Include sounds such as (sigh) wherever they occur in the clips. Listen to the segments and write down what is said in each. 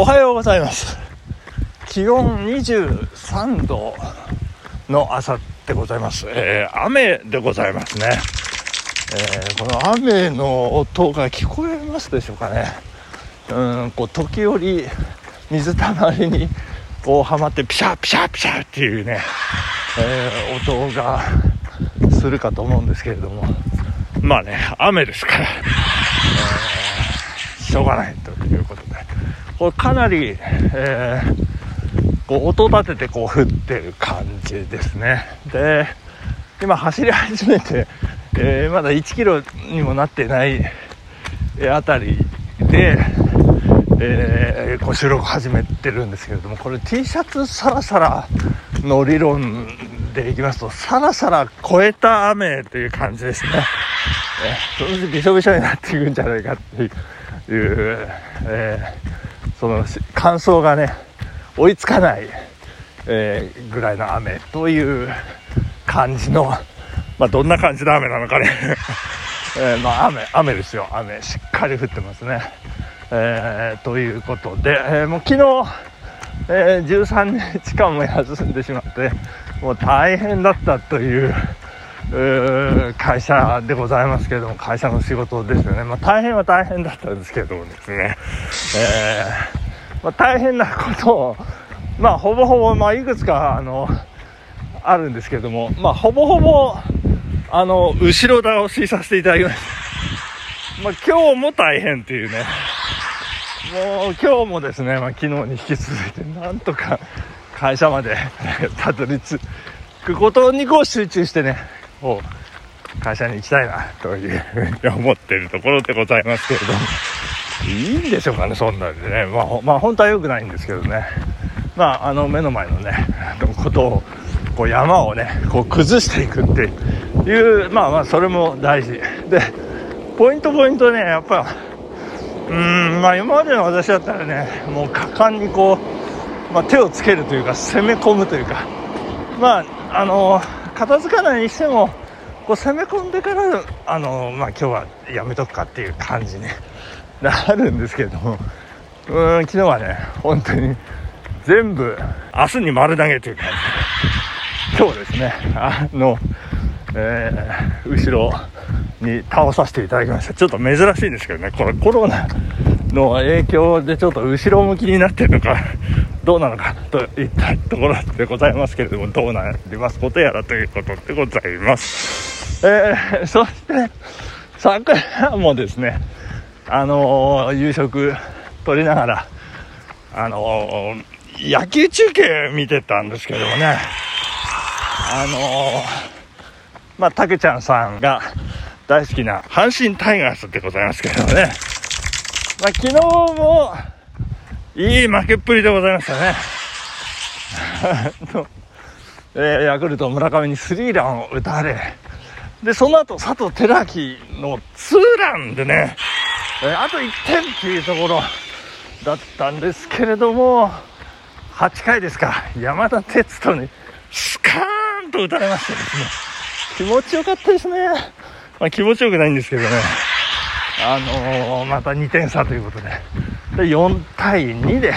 おはようございます。気温23度の朝でございます、えー雨でございますね、えーこの雨の音が聞こえますでしょうかね。うんこう時折水たまりにこうはまってピシャピシャピシャっていうね、えー音がするかと思うんですけれども。まあね雨ですから、えーしょうがないということでこれかなり、えーこう音立ててこう降ってる感じですね。で今走り始めて、えーまだ1キロにもなってないえあたりで、えーこう収録始めてるんですけれどもこれ T シャツサラサラの理論でいきますとサラサラ超えた雨という感じですね、えー、そのうちびしょびしょになっていくんじゃないかっていう、えーその乾燥がね追いつかない、えーぐらいの雨という感じの、まあ、どんな感じの雨なのかね、(laughs) えーまあ、雨雨ですよ。雨しっかり降ってますね、えーということで、えーもう昨日、え13日間も休んでしまってもう大変だったという会社でございますけれども会社の仕事ですよね、まあ、大変は大変だったんですけれどもですね、えーまあ、大変なことを、まあ、ほぼほぼ、まあ、いくつかあのあるんですけれども、まあ、ほぼほぼあの後ろ倒しさせていただきました、まあ、今日も大変っていうね。もう今日もですね、まあ、昨日に引き続いてなんとか会社までたどり着くことにこう集中してねこう会社に行きたいなというふうに思っているところでございますけれども。いいんでしょうかねそんなんでね。まあ、まあ、本当は良くないんですけどね。まああの目の前のねことをこう山をねこう崩していくっていうまあまあそれも大事。でポイントポイントねやっぱうーんまあ今までの私だったらねもう果敢にこう、まあ、手をつけるというか攻め込むというか。まああの片付かないにしてもこう攻め込んでからあのまあ今日はやめとくかっていう感じに (laughs) なるんですけれども。うん昨日はね本当に全部明日に丸投げという感じ今日ですねあの、えー後ろに倒させていただきました。ちょっと珍しいんですけどねこれコロナの影響でちょっと後ろ向きになってるのかどうなのかといったところでございますけれどもどうなりますことやらということでございます、えーそして昨夜もですねあのー夕食取りながらあのー野球中継見てたんですけどもねあのまあ、たけちゃんさんが大好きな阪神タイガースでございますけどもね、まあ、昨日もいい負けっぷりでございましたね。(laughs) えーヤクルト村上にスリーランを打たれ、で、その後佐藤輝明のツーランでね、えーあと1点っていうところだったんですけれども、8回ですか、山田哲人にスカーンと打たれましてですね、気持ちよかったですね。まあ、気持ちよくないんですけどね、あのーまた2点差ということで、で4対2で、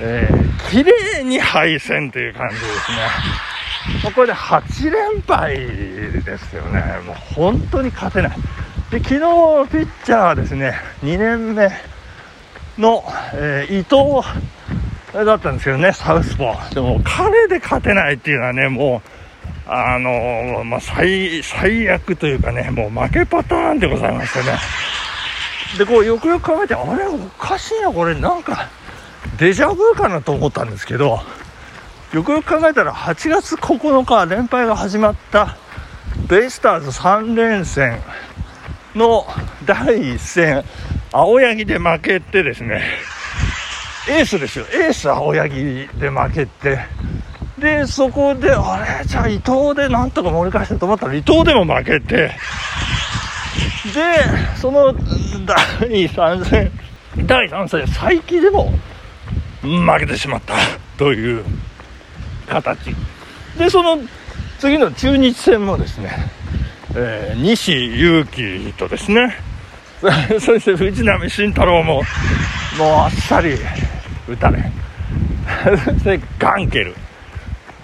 えー綺麗に敗戦という感じですね。もうこれで8連敗ですよね。もう本当に勝てない。で、昨日ピッチャーはですね、2年目の、えー伊藤だったんですけどね、サウスポー。でも彼で勝てないっていうのはね、もう、あのまあ、最、最悪というかね、もう負けパターンでございましてね。で、こう、よくよく考えて、あれ、おかしいな、これ、なんか、デジャブかなと思ったんですけど、よくよく考えたら、8月9日、連敗が始まった、ベイスターズ3連戦の第1戦、青柳で負けてですね、エースですよ、エース青柳で負けて、で、そこで、あれ、じゃあ伊藤でなんとか盛り返したと思ったら、伊藤でも負けて、で、その第3戦、第3戦、再起でも負けてしまった。という形。で、その次の中日戦もですね、えー西勇輝とですね、(laughs) そして藤浪晋太郎も、もうあっさり打たれ。(laughs) そしてガンケル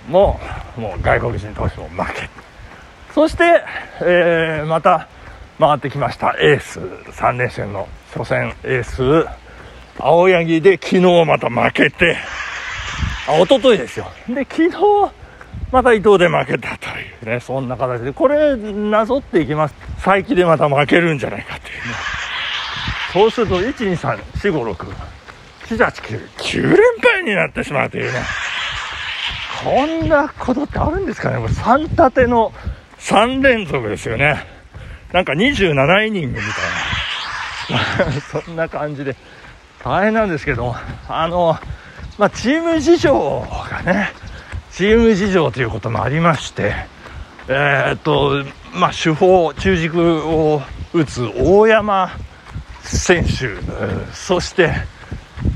ももう外国人投手も負け。そして、えー、また回ってきました。エース。3連戦の初戦。エース。青柳で昨日また負けて。あ一昨日ですよ。で昨日また伊藤で負けたというね。そんな形で。これなぞっていきます。再起でまた負けるんじゃないかっていうね。そうすると123456789連敗になってしまうというね。こんなことってあるんですかね。これ3立ての3連続ですよね。なんか27イニングみたいな。(laughs) そんな感じで。大変なんですけど。あのまあ、チーム事情がねチーム事情ということもありまして。えー、っとまあ主砲中軸を打つ大山選手。そして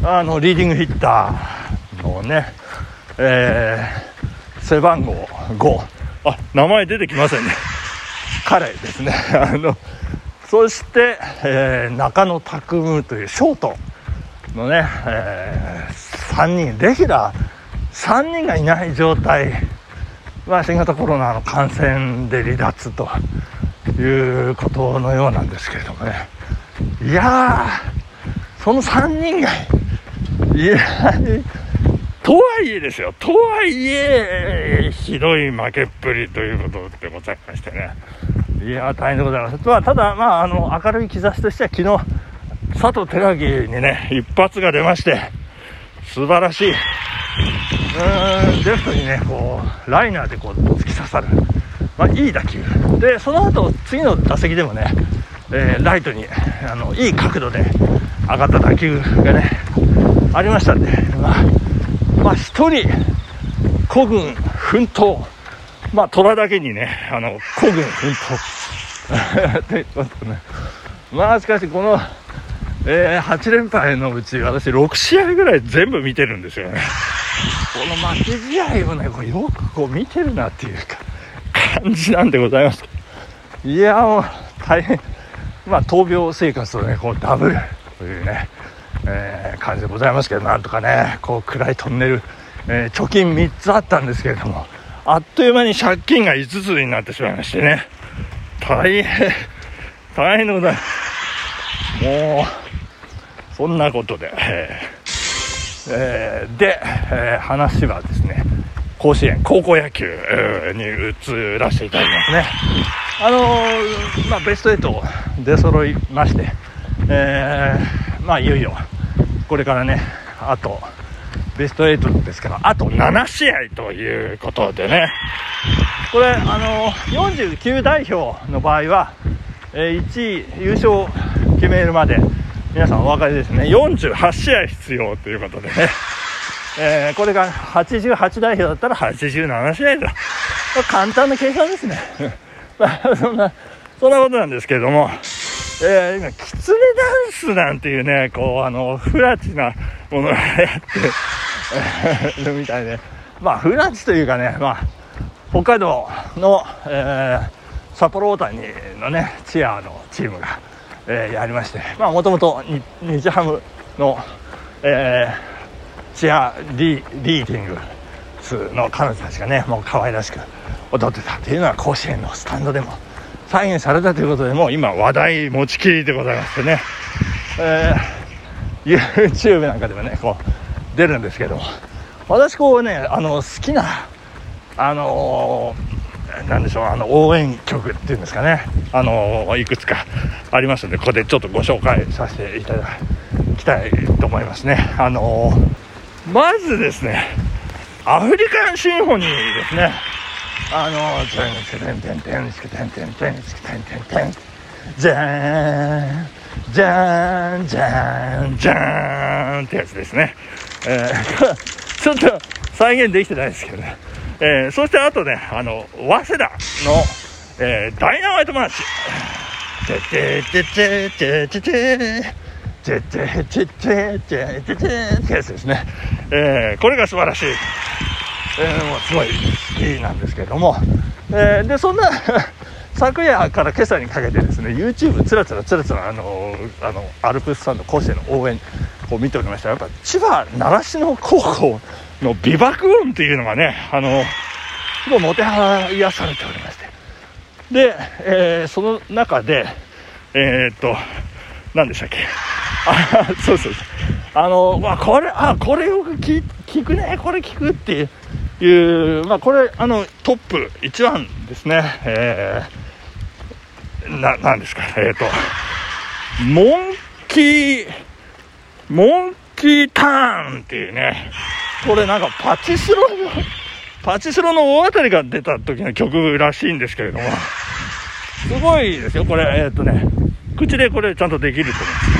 あのリーディングヒッターのね、えー、背番号5あ名前出てきませんね。彼ですね。(laughs) あのそして、えー、中野拓夢というショートのね、えー、3人。レギュラー。3人がいない状態。は新型コロナの感染で離脱ということのようなんですけれどもね。いやその3人がいやとはいえですよ。とはいえひどい負けっぷりということでございましてね。いや大変でございます。まあただ、まあ、あの明るい兆しとしては昨日佐藤輝明にね、一発が出まして、素晴らしい。うーん、レフトにね、こう、ライナーでこう、突き刺さる。まあ、いい打球。で、その後、次の打席でもね、えー、ライトに、あの、いい角度で上がった打球がね、ありましたんで、まあ、まあ、一人、孤軍奮闘。まあ、虎だけにね、あの、孤軍奮闘。(laughs) ということね。まあ、しかし、この、えー、8連敗のうち私6試合ぐらい全部見てるんですよねこの負け試合をねこうよくこう見てるなっていうか感じなんでございますいやもう大変まあ闘病生活とねこうダブルというね、えー、感じでございますけどなんとかねこう暗いトンネル、えー、貯金3つあったんですけれどもあっという間に借金が5つになってしまいましてね大変大変でございますもうそんなことで、えーえー、で、えー、話はですね、甲子園、高校野球に移らせていただきますね。あのー、まあ、ベスト8出揃いまして、えー、まあ、いよいよ、これからね、あと、ベスト8ですから、あと7試合ということでね、これ、あの、49代表の場合は、え、1位優勝決めるまで、皆さんお分かりですね。48試合必要ということでね、えー、これが88代表だったら87試合だ。簡単な計算ですね。(laughs) そんなそんなことなんですけれども、えー、今キツネダンスなんていうねこうあのフラチなものがやって (laughs) みたいで。まあフランチというかねまあ北海道の、えー、札幌大谷のねチアのチームがえー、やりましてまあもともと日ハムの、えー、チアリリーディングスの彼女たちがねもう可愛らしく踊ってたっていうのは甲子園のスタンドでも再現されたということでもう今話題持ちきりでございましてね、えー、YouTube なんかでもねこう出るんですけど私こうねあの好きなあのなんでしょうあの応援曲っていうんですかね。あのいくつかありますのでここでちょっとご紹介させていただきたいと思いますね。あのまずですねアフリカンシンフォニーですね。あの「テンテンテンテンテンテンテンテンテンテンテンじゃーんじゃーんじゃーんじゃーんってやつですね、えー、(laughs) ちょっと再現できてないですけどねえー、そしてあとね、あの、早稲田の、えー、ダイナマイトマーチ。ててててててててててててててってやつですね。えー、これが素晴らしい。えー、もうすごい好きなんですけれども、えー、で、そんな昨夜から今朝にかけてですね YouTube つらつらつらつらあのあのアルプスさんの甲子園の応援を見ておりました。やっぱ千葉習志野高校の美爆音っていうのがねあのすごいもてはやされておりまして。で、えー、その中でえー、っと何でしたっけ？あそうそうそう。あのわこれあこれよく聞聞くねこれ聞くっていういう、まあ、これあのトップ1番ですね、えーな、なんですか、えっ、ー、と、モンキー、モンキーターンっていうね、これなんかパチスロの、パチスロの大当たりが出た時の曲らしいんですけれども、すごいですよ、これ、えっ、ー、とね、口でこれちゃんとできると思うんです。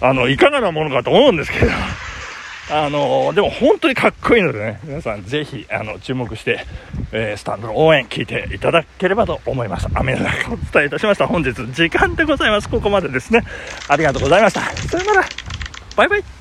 あの、いかがなものかと思うんですけど、(laughs) あのでも本当にかっこいいのでね、皆さんぜひ、あの、注目して、えー、スタンドの応援聞いていただければと思います。雨の中お伝えいたしました。本日時間でございます。ここまでですね。ありがとうございました。さよなら。バイバイ。